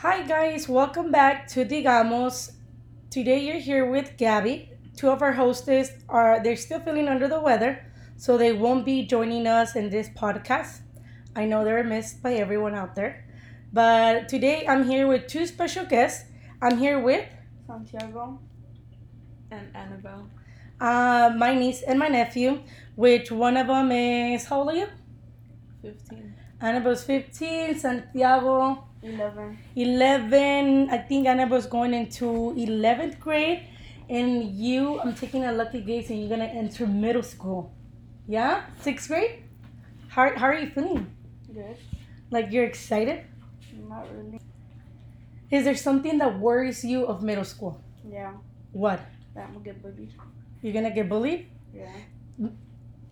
Hi guys, welcome back to Digamos. Today you're here with Gabby. Two of our hostess are they're still feeling under the weather, so they won't be joining us in this podcast. I know they're missed by everyone out there. But today I'm here with two special guests. I'm here with Santiago and Annabelle. uh, my niece and my nephew, which one of them is how old are you? 15. Annabelle's 15, Santiago 11. 11 i think was going into 11th grade and you i'm taking a lucky guess and you're gonna enter middle school yeah sixth grade how, how are you feeling Good. like you're excited Not really. is there something that worries you of middle school Yeah. what That I'm gonna get bullied. you're gonna get bullied Yeah.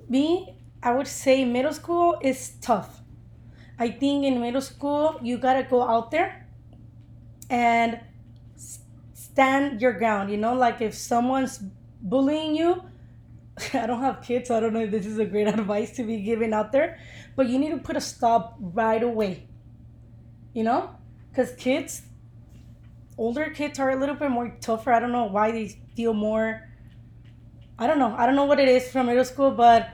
me i would say middle school is tough i think in middle school you gotta go out there and stand your ground you know? Like if someone's bullying you i don't have kids so i don't know if this is a great advice to be given out there but you need to put a stop right away you know? Because kids older kids are a little bit more tougher. I don't know why they feel more i don't know. I don't know what it is from middle school but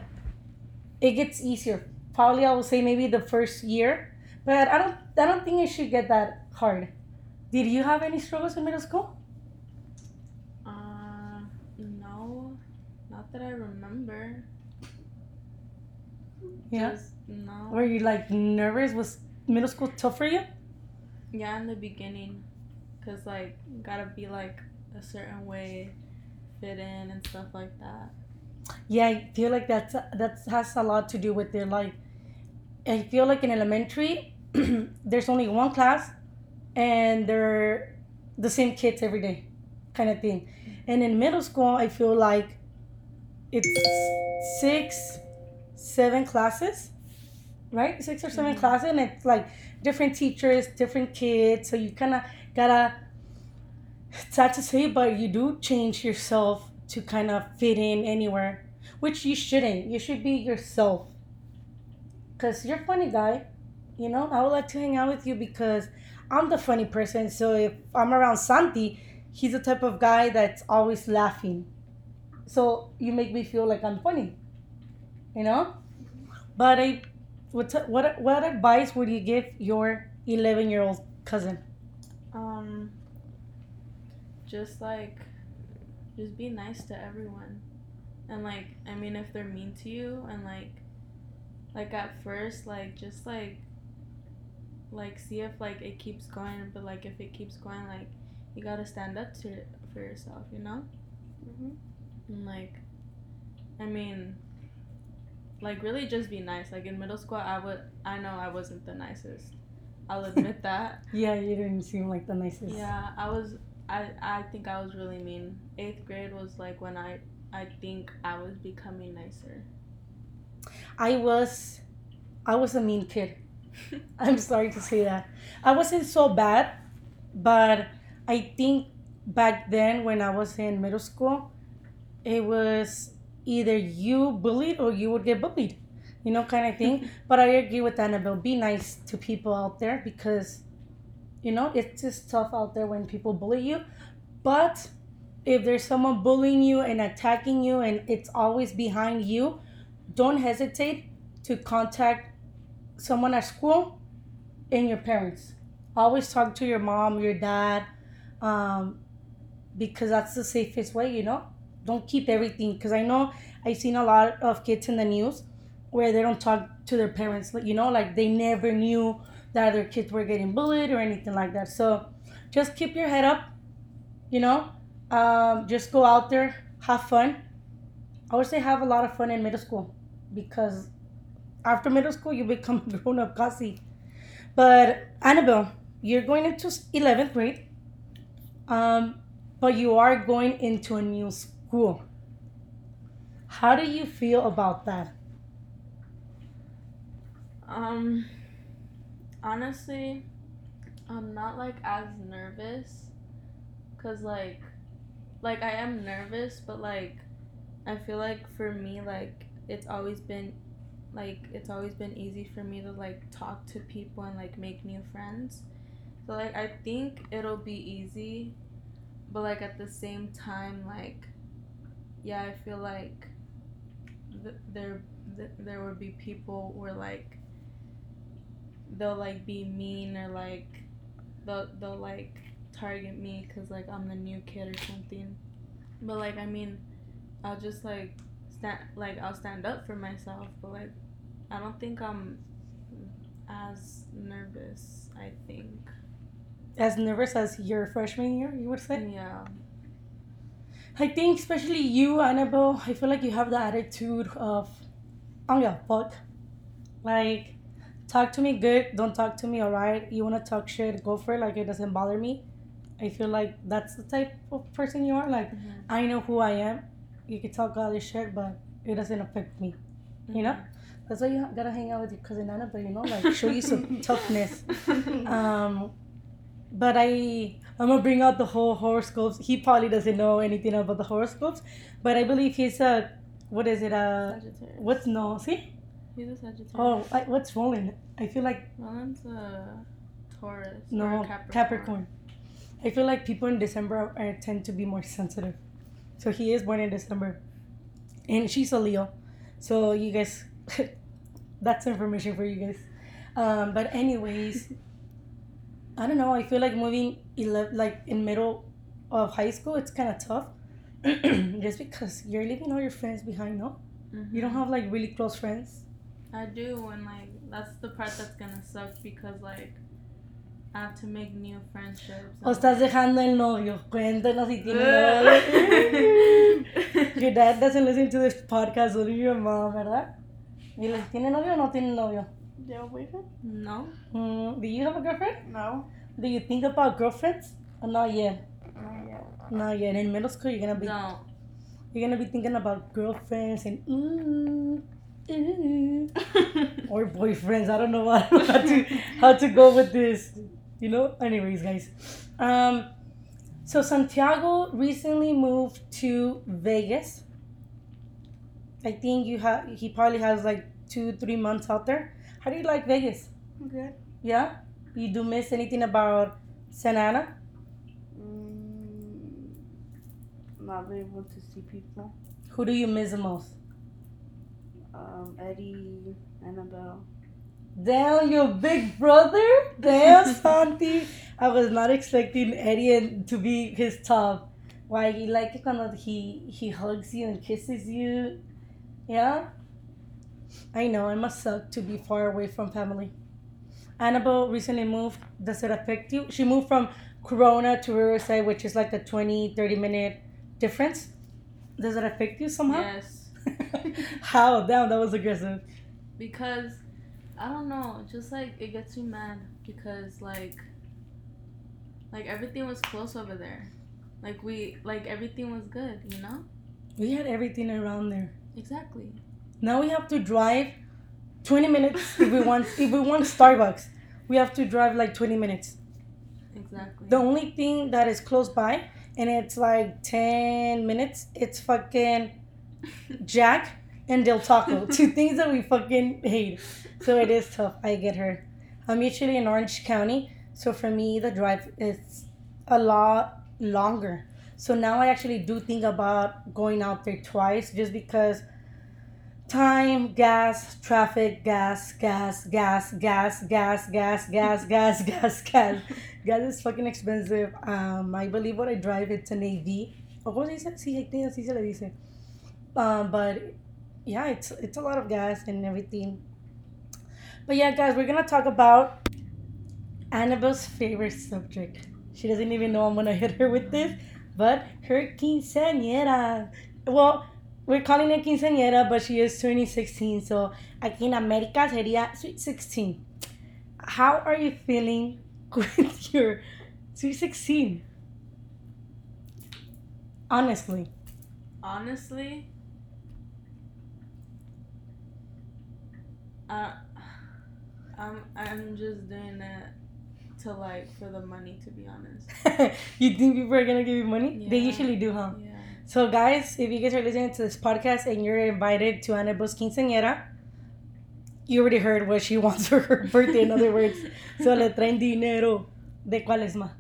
it gets easier. Probably I will say maybe the first year, but I don't I don't think it should get that hard. Did you have any struggles in middle school? Uh, no. Not that I remember. Yeah. Just, no. Were you like nervous? Was middle school tough for you? Yeah, in the beginning. Because, like, gotta be, like, a certain way, fit in and stuff like that. Yeah, I feel like that's that has a lot to do with their Like, I feel like in elementary, there's only one class, and they're the same kids every day, kind of thing. And in middle school, I feel like it's six, seven classes, right? Six or 7 Mhm. classes, and it's like different teachers, different kids. So you kind of gotta. It's sad to say, but you do change yourself to kind of fit in anywhere, which you shouldn't. You should be yourself. Cause you're a funny guy, you know. I would like to hang out with you because I'm the funny person. So if I'm around Santi, he's the type of guy that's always laughing. So you make me feel like I'm funny, you know. But I, what what what advice would you give your 11 year old cousin? Um, just, like, just be nice to everyone. And, like, I mean, if they're mean to you and, like, like at first, like, just, like, like see if like it keeps going but like if it keeps going like you gotta stand up to it for yourself you know Mm-hmm. and like i mean like really just be nice like in middle school i would i know i wasn't the nicest i'll admit that Yeah, you didn't seem like the nicest. yeah i was i i think i was really mean eighth grade was like when i i think i was becoming nicer I was I was a mean kid. I'm sorry to say that. I wasn't so bad, but I think back then when I was in middle school, it was either you bullied or you would get bullied. You know, kind of thing. but I agree with Annabelle. Be nice to people out there because, you know, it's just tough out there when people bully you. But if there's someone bullying you and attacking you and it's always behind you, don't hesitate to contact someone at school and your parents. Always talk to your mom, your dad, um, because that's the safest way, you know? Don't keep everything. Because I know I've seen a lot of kids in the news where they don't talk to their parents, you know, like they never knew that other kids were getting bullied or anything like that. So just keep your head up, you know? Um, just go out there, have fun. I would say have a lot of fun in middle school because after middle school you become grown up Kasi. But Annabelle, you're going into 11th grade, um, but you are going into a new school. How do you feel about that? Um, honestly, I'm not like as nervous, cause like, like I am nervous, but like, I feel like for me, like it's always been, like it's always been easy for me to like talk to people and like make new friends. So like I think it'll be easy, but like at the same time, like yeah, I feel like th- there th- there would be people where like they'll like be mean or like they'll they'll like target me because like I'm the new kid or something. But like I mean, I'll just like stand like I'll stand up for myself. But like I don't think I'm as nervous. I think. As nervous as your freshman year, you would say? Yeah. I think especially you, Annabelle, I feel like you have the attitude of oh, give a fuck. Like, talk to me good, don't talk to me alright. You wanna talk shit, go for it, like it doesn't bother me. I feel like that's the type of person you are. Like I know who I am. You can talk all this shit, but it doesn't affect me. You know? That's why you gotta hang out with your cousin Anna, but you know, like show you some toughness. Um, but I I'm gonna bring out the whole horoscopes. He probably doesn't know anything about the horoscopes, but I believe he's a what is it? Uh, what's no? See? He's a Sagittarius. Oh, I, what's Roland? I feel like Roland's a Taurus. or no Capricorn. Capricorn. I feel like people in December are, are, tend to be more sensitive. So he is born in December, and she's a Leo. So you guys, that's information for you guys. Um, but anyways, I don't know. I feel like moving ele- like in middle of high school, it's kind of tough, just because you're leaving all your friends behind. No, Mhm. you don't have like really close friends. I do, and like that's the part that's gonna suck because like I have to make new friendships. O estás dejando el novio. Cuéntanos si tiene novio. Your dad doesn't listen to this podcast, only your mom, ¿verdad? Dile, ¿tiene novio o no tiene novio? Do you have a boyfriend? no. Mm, do you have a girlfriend? No. Do you think about girlfriends? Or not yet? Not yet. Not yet. In middle school, you're gonna be No. you're gonna be thinking about girlfriends and ooh, ooh, or boyfriends. I don't know what, how to how to go with this. You know. Anyways, guys. Um, so Santiago recently moved to Vegas. I think you have. He probably has like two, three months out there. How do you like Vegas? Good. Yeah. You do miss anything about Santa Ana? Mm, not being able to see people. Who do you miss the most? Um, Eddie, Annabelle. Damn, your big brother? Damn, Santi. I was not expecting Eddie and- to be his top. Why he like it when he he hugs you and kisses you? Yeah. I know it must suck to be far away from family. Annabelle recently moved. Does it affect you? She moved from Corona to Riverside, which is like a 20, 30 minute difference. Does it affect you somehow? Yes. How? Damn, that was aggressive. Because I don't know, just like it gets me mad because like like everything was close over there. Like we like everything was good, you know? We had everything around there. Exactly. Now we have to drive 20 minutes if we want if we want Starbucks. We have to drive like 20 minutes. Exactly. The only thing that is close by and it's like 10 minutes, it's fucking Jack and Del Taco. Two things that we fucking hate. So it is tough. I get her. I'm usually in Orange County, so for me the drive is a lot longer. So now I actually do think about going out there twice just because time, gas, traffic, gas, gas, gas, gas, gas, gas, gas, gas, gas, gas. Gas is fucking expensive. Um, I believe what I drive it's an AV. ¿O cómo se dice? Sí, así se le dice. Um, but yeah, it's it's a lot of gas and everything. But yeah, guys, we're gonna talk about Annabelle's favorite subject. She doesn't even know I'm gonna hit her with this, but her quinceañera. Well, we're calling it quinceañera, but she is turning 16, so aquí en America sería sweet 16. How are you feeling with your sweet 16? Honestly. Honestly, uh, I'm I'm just doing that to like for the money to be honest. you think people are gonna give you money? They usually do, huh? Yeah. So, guys, if you guys are listening to this podcast and you're invited to Annabelle's quinceañera, you already heard what she wants for her birthday, in other words. So, le traen dinero. ¿De cuáles más?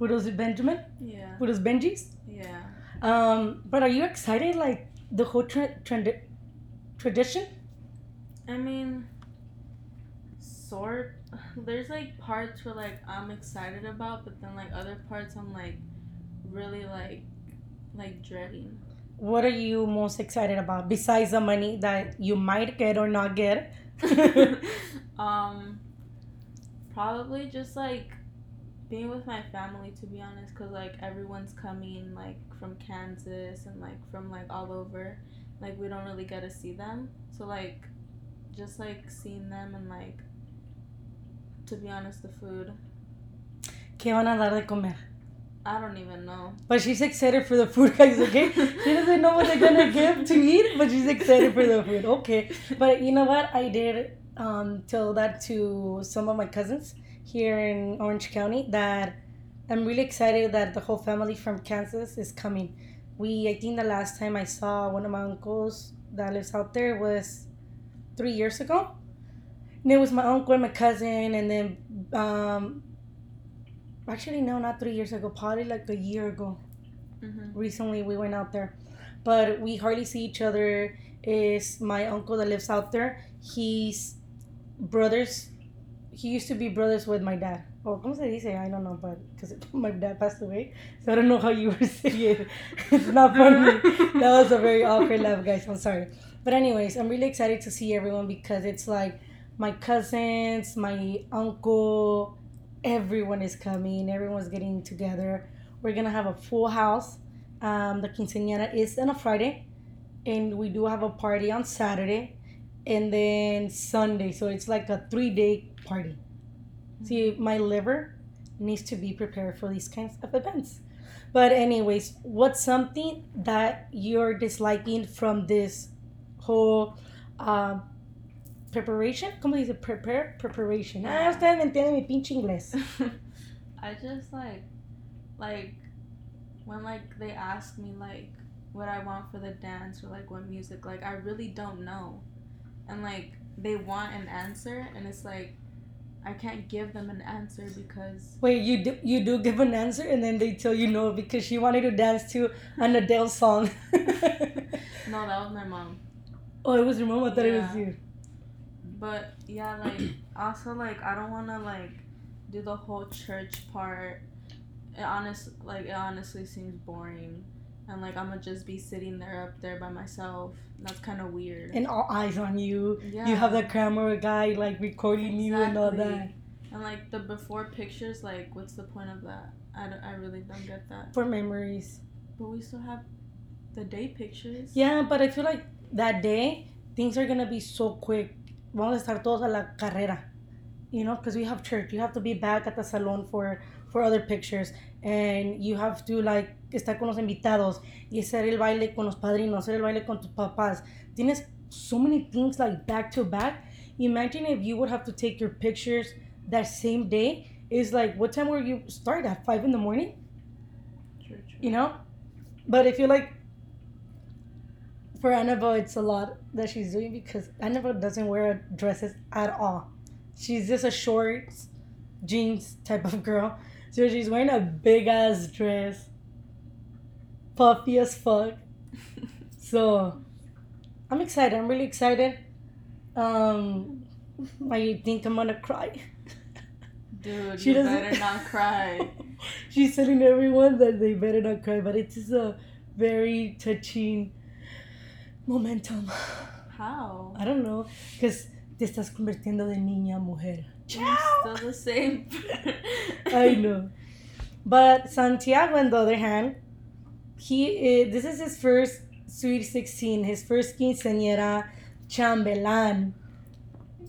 Puros Benjamin? Yeah. Puros Benjis? Yeah. Um, but are you excited, like, the whole tra- trend- tradition? I mean, sort. There's like parts where like I'm excited about, but then like other parts I'm like really like like dreading. What are you most excited about besides the money that you might get or not get? um, probably just like being with my family to be honest, cause like everyone's coming like from Kansas and like from like all over. Like we don't really get to see them, so like just like seeing them and like to be honest, the food. ¿Qué van a dar de comer? I don't even know. But she's excited for the food, guys, okay? she doesn't know what they're gonna give to eat, but she's excited for the food, okay? But you know what? I did um, tell that to some of my cousins here in Orange County that I'm really excited that the whole family from Kansas is coming. We, I think the last time I saw one of my uncles that lives out there was three years ago. And it was my uncle and my cousin, and then um, actually no, not three years ago, probably like a year ago. Mm-hmm. Recently we went out there, but we hardly see each other. Is my uncle that lives out there? He's brothers. He used to be brothers with my dad. Or como se dice? I don't know, but because my dad passed away, so I don't know how you were saying it. It's not funny. that was a very awkward laugh, guys. I'm sorry. But anyways, I'm really excited to see everyone because it's like my cousins, my uncle, everyone is coming. Everyone's getting together. We're gonna have a full house. Um, the quinceañera is on a Friday, and we do have a party on Saturday, and then Sunday. So it's like a three-day party. See, my liver needs to be prepared for these kinds of events. But anyways, what's something that you're disliking from this whole um, preparation? ¿Cómo dice? Prepare? Preparation. Ah, ustedes me entienden mi pinche inglés. I just like like when like they ask me like what I want for the dance or like what music like I really don't know. And like they want an answer and it's like I can't give them an answer because Wait, you do you do give an answer and then they tell you no because she wanted to dance to an Adele song. no, that was my mom. Oh, it was your mom. I thought it was you. But yeah, like also like I don't want to like do the whole church part. It honest like it honestly seems boring, and like I'm gonna just be sitting there up there by myself. That's kind of weird. And all eyes on you. yeah. You have the camera guy like recording you and all that. And like the before pictures, like what's the point of that? I, don't- I really don't get that. For memories. But we still have the day pictures. Yeah, but I feel like that day things are gonna be so quick. Vamos a estar todos a la carrera, you know, because we have church. You have to be back at the salon for for other pictures, and you have to like estar con los invitados y hacer el baile con los padrinos, hacer el baile con tus papás. Tienes so many things like back to back. Imagine if you would have to take your pictures that same day. Is like what time were you start at five in the morning? True. you know but i feel like for annabelle it's a lot that she's doing because annabelle doesn't wear dresses at all. She's just a shorts jeans type of girl. So she's wearing a big ass dress puffy as fuck. So i'm excited. I'm really excited. Um i think i'm gonna cry. Dude, She you doesn't- better not cry. She's telling everyone that they better not cry, but it's just a very touching momentum. How? I don't know, because te estás convirtiendo de niña a mujer. You're still the same. I know. But Santiago, on the other hand, he uh, this is his first Sweet 16, his first quinceañera chambelan.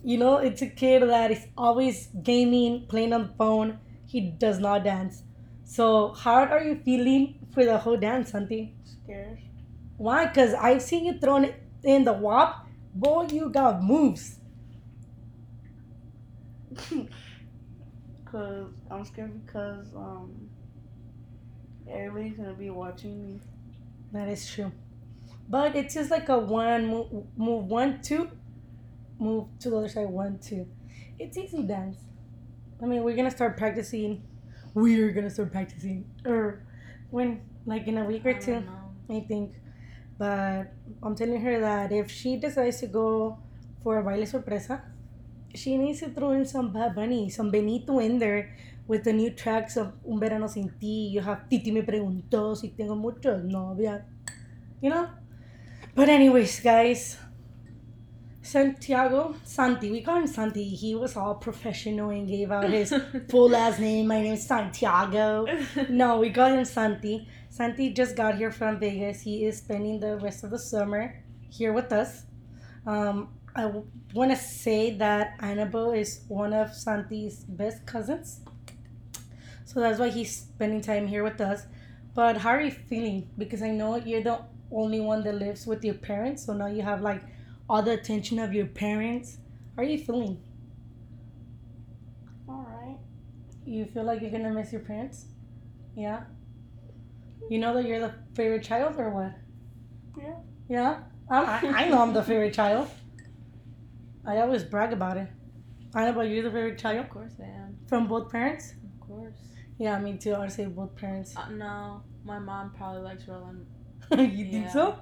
You know, it's a kid that is always gaming, playing on the phone. He does not dance. So, how are you feeling for the whole dance, Santi? Scared. Why? Because I've seen you thrown it in the WAP. Boy, you got moves. Cause I'm scared because um everybody's gonna be watching me. That is true. But it's just like a one move, move one, two, move to the other side, one, two. It's easy dance. I mean, we're gonna start practicing we're gonna start practicing, or when like in a week or I two. I think. But I'm telling her that if she decides to go for a baile sorpresa, she needs to throw in some Bad Bunny, some Benito in there with the new tracks of Un Verano Sin Ti. You have Titi me preguntó si tengo muchos novias. You know? But, anyways, guys, Santiago, Santi, we call him Santi. He was all professional and gave out his full last name. My name is Santiago. No, we call him Santi. Santi just got here from Vegas. He is spending the rest of the summer here with us. Um, I w- want to say that Annabelle is one of Santi's best cousins. So that's why he's spending time here with us. But how are you feeling? Because I know you're the only one that lives with your parents. So now you have like all the attention of your parents. How are you feeling? All right. You feel like you're gonna miss your parents? Yeah. You know that you're the favorite child or what? Yeah. Yeah. I, I, know I'm the favorite child. I always brag about it. I know, but you're the favorite child Of course I am. from both parents. Of course. Yeah, me too. I would say both parents. Uh, no, my mom probably likes Roland. you think so?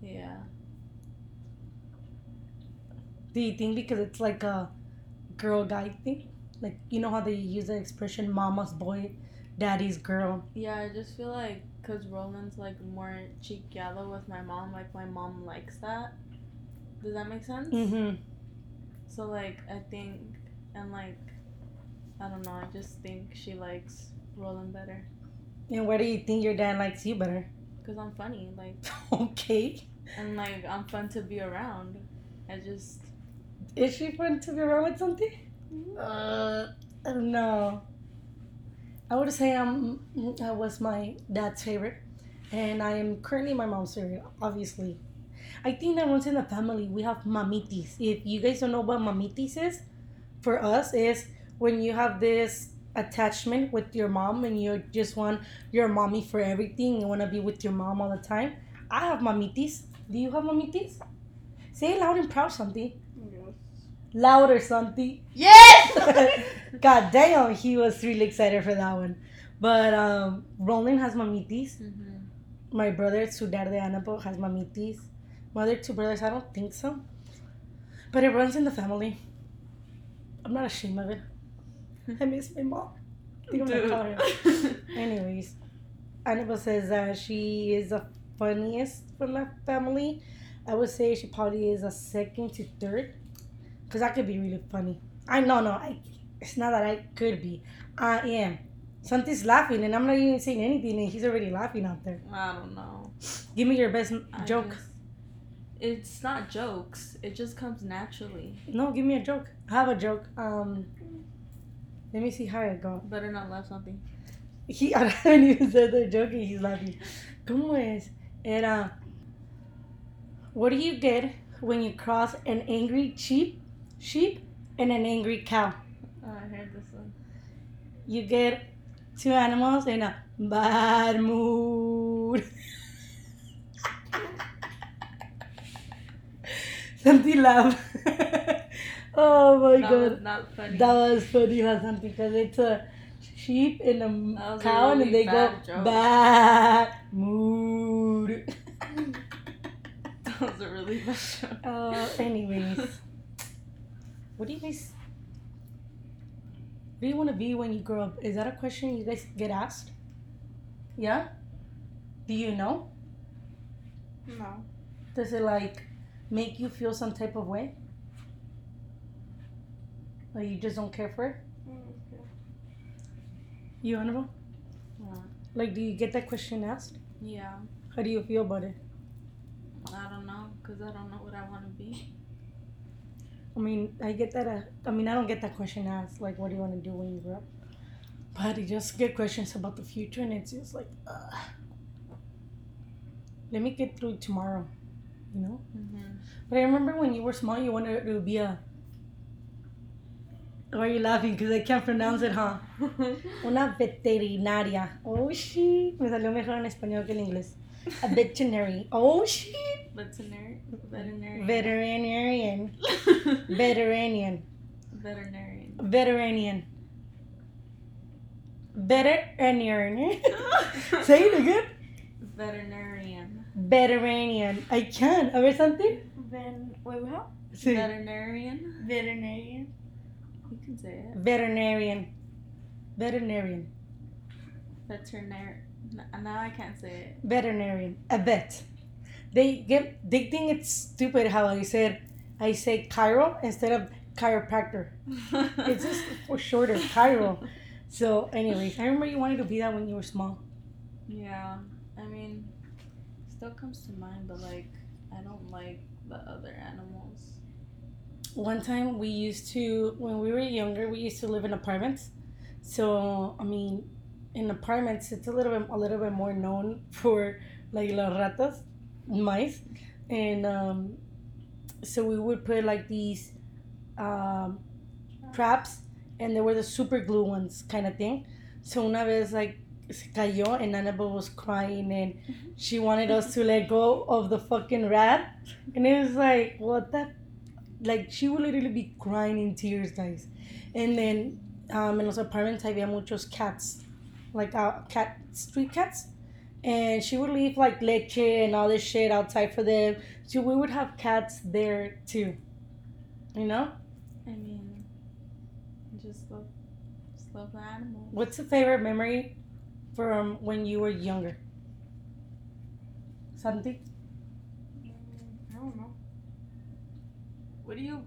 Yeah. Do you think because it's like a girl guy thing? Like you know how they use the expression "mama's boy, daddy's girl." Yeah, I just feel like because Roland's like more chiquiado with my mom, like my mom likes that. Does that make sense? Mm-hmm. So like I think and like I don't know, I just think she likes Roland better And where do you think your dad likes you better? because I'm funny, like okay. and like I'm fun to be around. I just Is she fun to be around with something? Uh, I don't know. I would say I'm. I was my dad's favorite, and I am currently my mom's favorite. Obviously, I think that once in the family we have mamitis. If you guys don't know what mamitis is, for us is when you have this attachment with your mom and you just want your mommy for everything. You want to be with your mom all the time. I have mamitis. Do you have mamitis? Say it loud and proud, Santi. Loud or something. Yes. God damn, he was really excited for that one. But um, Roland has mamitis. hmm My brother, Sudar de Annabelle, has mamitis. My other two brothers, I don't think so. But it runs in the family. I'm not ashamed of it. I miss my mom. I think I'm gonna call her. Anyways, Annabelle says that she is the funniest from my family. I would say she probably is a second to third. Because I could be really funny. I know, no, I, it's not that I could be. I am. Santi's laughing and I'm not even saying anything and he's already laughing out there. I don't know. Give me your best I joke. just- it's not jokes. It just comes naturally. No, give me a joke. I have a joke. Um, let me see how it go. Better not laugh Santi. He, I haven't even said the joke and he's laughing. ¿Cómo es? Era, what do you get when you cross an angry sheep, sheep and an angry cow? Oh, I heard this one. You get two animals in a bad mood. Santi laugh. oh my that god. was not funny. That was funny Santi because it's a sheep and a That was a cow and they go bad joke. bad mood. that was a really bad joke. uh, anyways, what do you guys? What do you want to be when you grow up? Is that a question you guys get asked? Yeah. Do you know? No. Does it like make you feel some type of way? Or you just don't care for it? You, Annabelle? Yeah. Like, do you get that question asked? yeah. How do you feel about it? I don't know, cause I don't know what I want to be. I mean, I get that. Uh, I mean, I don't get that question asked. Like, what do you want to do when you grow up? But I just get questions about the future, and it's just like, uh, let me get through tomorrow, you know. Mm-hmm. But I remember when you were small, you wanted to be a. Why are you laughing? Because I can't pronounce it, huh? Una veterinaria. Oh shit. Me salió mejor en español que en inglés. A veterinary. Oh shit. Veterinary. Veterinary. Veterinarian. Veterinarian. Veterinarian. Veterinarian. Veterinarian. Say it again. Veterinarian. Veterinarian. I can. A ver, Santi. Ven, wait, how? Sí. Veterinarian. Veterinarian. You can say it. Veterinarian. Veterinarian. Veterinary. Now I can't say it. Veterinarian. A vet. They get. They think it's stupid how I said. I say chiro instead of chiropractor. It's just for shorter, chiro. So, anyways, I remember you wanted to be that when you were small. yeah. I mean, still comes to mind, but like, I don't like the other animals. One time we used to, when we were younger, we used to live in apartments. So I mean, in apartments, it's a little bit, a little bit more known for like las ratas, mice, and um, so we would put like these um, traps, and they were the super glue ones, kind of thing. So una vez like se cayó, and Annabelle was crying, and she wanted us to let go of the fucking rat, and it was like, what the like she would literally be crying in tears, guys. And then um, in los apartments había muchos cats, like uh, cat street cats, and she would leave like leche and all this shit outside for them. So we would have cats there too. You know, I mean, just love, just love the animals. what's the favorite memory from when you were younger? Santi. I don't know. What do you?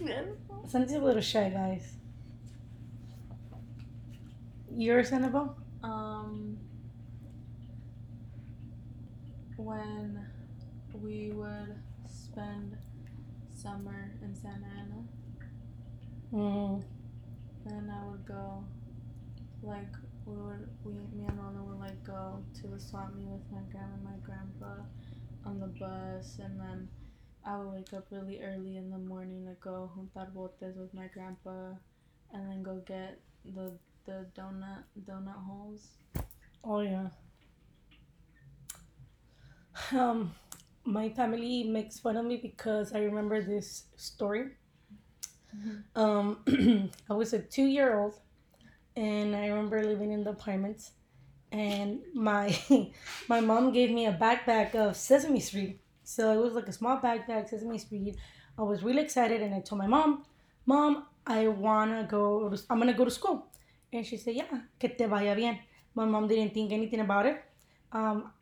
Santi's a little shy, guys. Yours, Annabelle? Um, when we would spend summer in Santa Ana, Mm, and I would go, like we would, we me and Rona would like go to the swap meet with my grandma and my grandpa on the bus, and then I would wake up really early in the morning to go juntar botes with my grandpa, and then go get the the donut donut holes. Oh yeah. Um, my family makes fun of me because I remember this story. Um, I was a two-year-old, and I remember living in the apartments, and my my mom gave me a backpack of Sesame Street. So it was like a small backpack, Sesame Street. I was really excited, and I told my mom, "Mom, I wanna go. To, I'm gonna go to school." And she said, "Yeah, que te vaya bien." My mom didn't think anything about it. Um,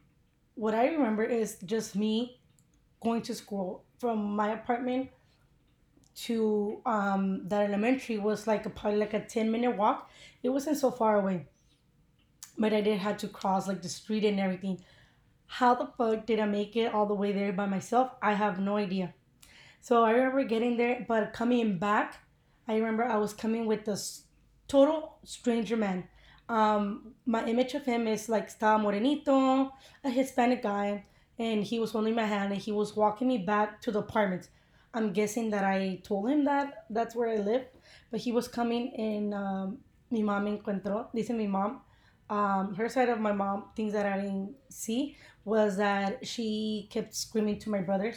what I remember is just me going to school from my apartment to um, that elementary was like a probably like a 10 minute walk. It wasn't so far away. But I did have to cross like the street and everything. How the fuck did I make it all the way there by myself? I have no idea. So I remember getting there, but coming back, I remember I was coming with this total stranger man. Um, my image of him is like estaba morenito, a Hispanic guy, and he was holding my hand and he was walking me back to the apartment. I'm guessing that I told him that that's where I live, but he was coming and um, mi mom encontró. Dice mi mom, um, her side of my mom, things that I didn't see was that she kept screaming to my brothers,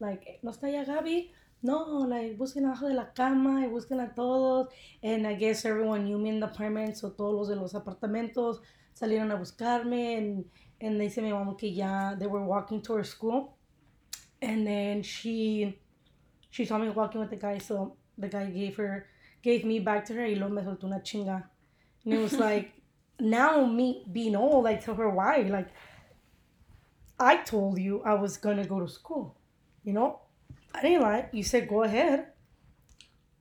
like, no está ya Gaby? No, like, busquen abajo de la cama y busquen a todos. And I guess everyone knew me in the apartment, so todos los de los apartamentos salieron a buscarme. And, and dice mi mamá que ya, they were walking towards school. And then she, she saw me walking with the guy, so the guy gave her, gave me back to her y luego me soltó una chinga. And it was like, now me being old, I tell her why. Like, I told you I was gonna go to school. You know, I didn't lie. You said go ahead,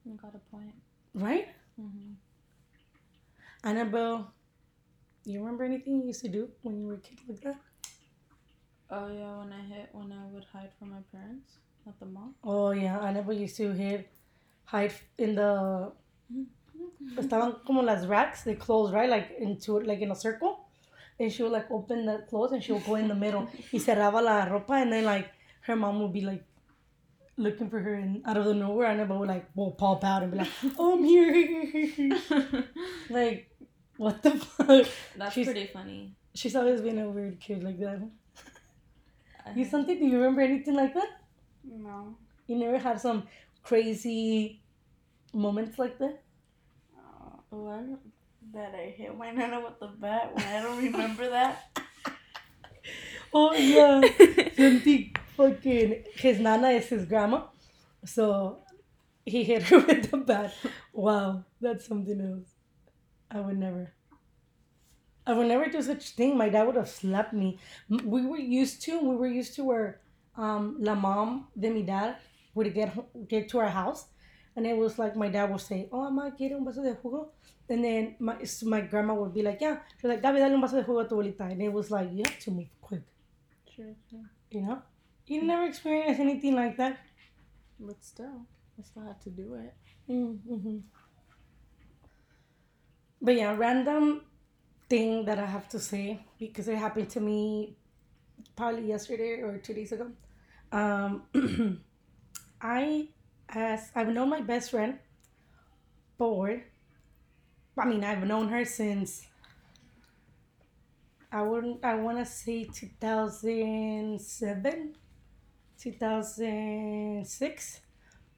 You got a point. right? Mm-hmm. Annabelle, you remember anything you used to do when you were a kid like that? Oh yeah, when I hit when I would hide from my parents at the mall. Oh yeah, Annabelle used to hide, hide in the. Estaban como las racks, they closed right, like into like in a circle, and she would like open the clothes and she would go in the middle. y cerraba la ropa, and then like her mom would be like looking for her, and out of the nowhere, Annabelle would like will pop out and be like, "Oh, I'm here." like, what the fuck? That's She's- pretty funny. She's always been a weird kid like that. I You Santi? Do you remember anything like that? No. You never had some crazy moments like that? Uh, Oh, I, that I hit my nana with the bat when I don't remember that. Oh yeah. Santi fucking his nana is his grandma. So he hit her with the bat. Wow, that's something else. I would never. I would never do such thing. My dad would have slapped me. We were used to. We were used to where um, la mom de mi dad would get get to our house, and it was like my dad would say, "Oh, mamá, quiere un vaso de jugo," and then my my grandma would be like, "Yeah," she's like, "Gaby, dale un vaso de jugo a tu abuelita," and it was like you have to move quick, Sure, sure. you know. You never experienced anything like that. But still, I still had to do it. Mm-hmm. But yeah, random thing that I have to say because it happened to me probably yesterday or two days ago. Um, I as I've known my best friend for I mean I've known her since I wouldn't I wanna say two thousand seven, two thousand six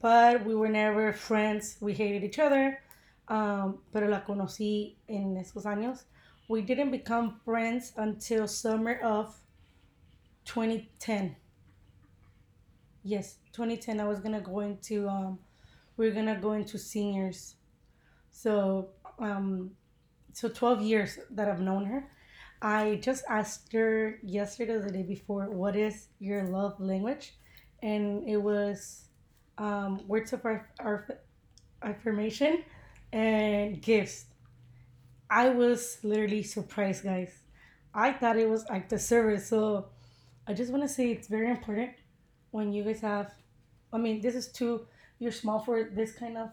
but we were never friends. We hated each other. Um, pero la conocí en esos años. We didn't become friends until summer of 2010. Yes, 2010. I was gonna go into um, we are gonna go into seniors. So um, so 12 years that I've known her. I just asked her yesterday, or the day before, what is your love language, and it was um, words of our, our affirmation and gifts. I was literally surprised, guys. I thought it was act of service. So I just want to say it's very important when you guys have, I mean, this is too, you're small for this kind of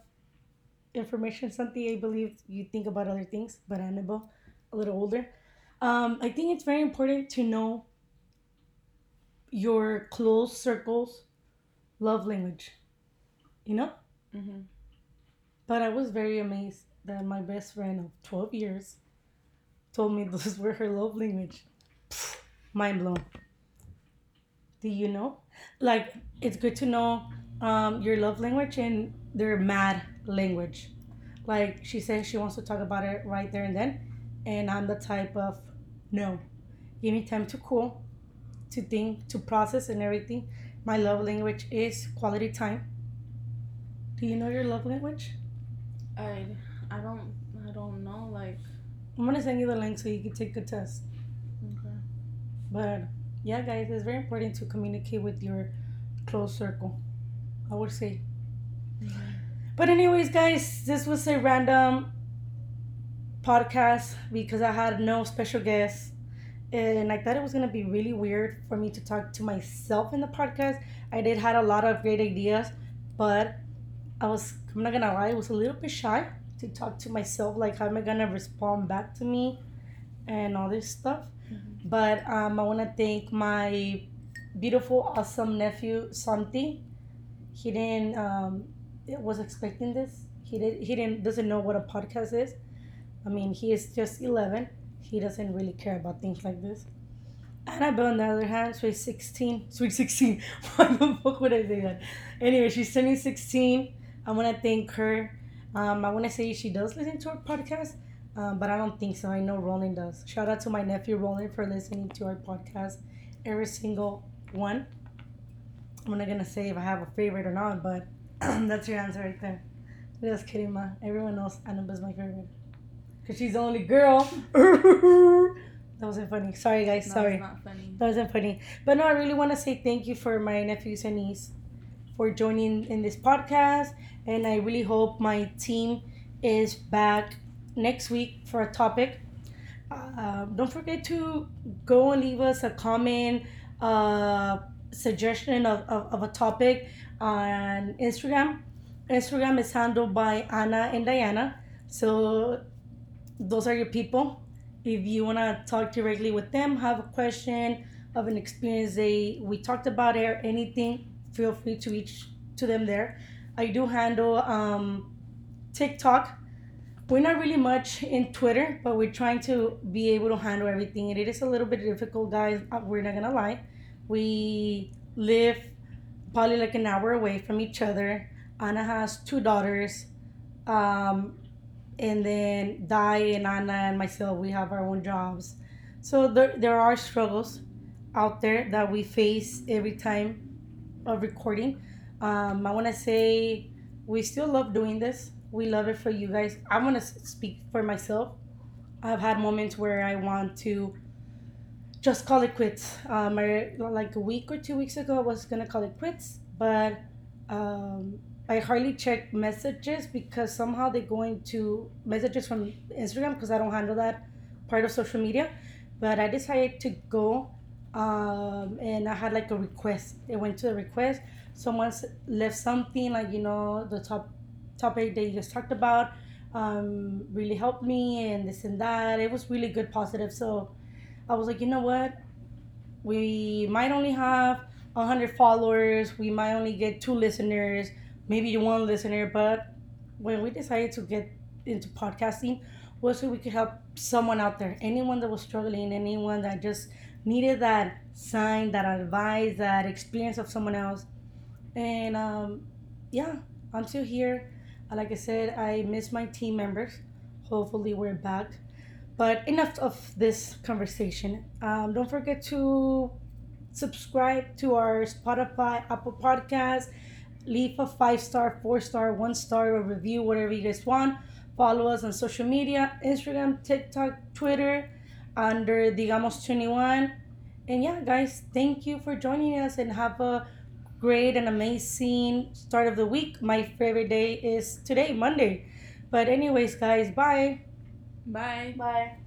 information. Santi I believe you think about other things, but I'm a little older. Um, I think it's very important to know your close circles love language you know? Mm-hmm. But I was very amazed that my best friend of 12 years told me those were her love language. Pfft, Mind blown. Do you know? Like, it's good to know um, your love language and their mad language. Like, she says she wants to talk about it right there and then. And I'm the type of, no, give me time to cool, to think, to process and everything. My love language is quality time do you know your love language? I I don't I don't know like I'm gonna send you the link so you can take the test. okay. But yeah, guys, it's very important to communicate with your close circle. I would say. Mm-hmm. But anyways, guys, this was a random podcast because I had no special guests. And I thought it was gonna be really weird for me to talk to myself in the podcast. I did had a lot of great ideas, but I was I'm not gonna lie, I was a little bit shy to talk to myself, like how am I gonna respond back to me and all this stuff. Mhm. But um, I wanna thank my beautiful, awesome nephew Santi. He didn't um, was expecting this. He did he didn't doesn't know what a podcast is. I mean he is just eleven. He doesn't really care about things like this. Annabelle, on the other hand, sweet 16. Sweet 16. Why the fuck would I say that? Anyway, she's turning 16. I want to thank her. Um, I want to say she does listen to our podcast, um, but I don't think so. I know Roland does. Shout out to my nephew Roland for listening to our podcast, every single one. I'm not to say if I have a favorite or not, but that's your answer right there. Just kidding, ma. Everyone knows Annabelle's my favorite. Because she's the only girl. that wasn't funny. Sorry, guys. No, Sorry. it's not funny. That wasn't funny. But no, I really want to say thank you for my nephews and niece for joining in this podcast. And I really hope my team is back next week for a topic. Uh, don't forget to go and leave us a comment, uh, suggestion of, of, of a topic on Instagram. Instagram is handled by Anna and Diana. So those are your people. If you want to talk directly with them, have a question of an experience they we talked about or anything, feel free to reach to them there. I do handle um, TikTok. We're not really much in Twitter, but we're trying to be able to handle everything. And it is a little bit difficult, guys. uh, We're not gonna lie. We live probably like an hour away from each other. Anna has two daughters. Um, and then Dai and Anna and myself, we have our own jobs. So there, there are struggles out there that we face every time of recording. Um, I want to say we still love doing this. We love it for you guys. I want to speak for myself. I've had moments where I want to just call it quits. Um, I, like a week or two weeks ago, I was gonna call it quits, but um, I hardly check messages because somehow they go into messages from Instagram because I don't handle that part of social media. But I decided to go um, and I had like a request. It went to the request. Someone left something like, you know, the top topic that you just talked about um, really helped me and this and that. It was really good, positive. So I was like, you know what? We might only have 100 followers. We might only get two listeners maybe you're one listener, but when we decided to get into podcasting was so we could help someone out there, anyone that was struggling, anyone that just needed that sign, that advice, that experience of someone else. And um, yeah, I'm still here. Like I said, I miss my team members. Hopefully, we're back. But enough of this conversation. Um, don't forget to subscribe to our Spotify, Apple Podcast, leave a five star, four star, one star, a review, whatever you guys want. Follow us on social media Instagram, TikTok, Twitter under Digamos21. And yeah, guys, thank you for joining us and have a great and amazing start of the week. My favorite day is today, Monday. But, anyways, guys, bye. Bye. Bye.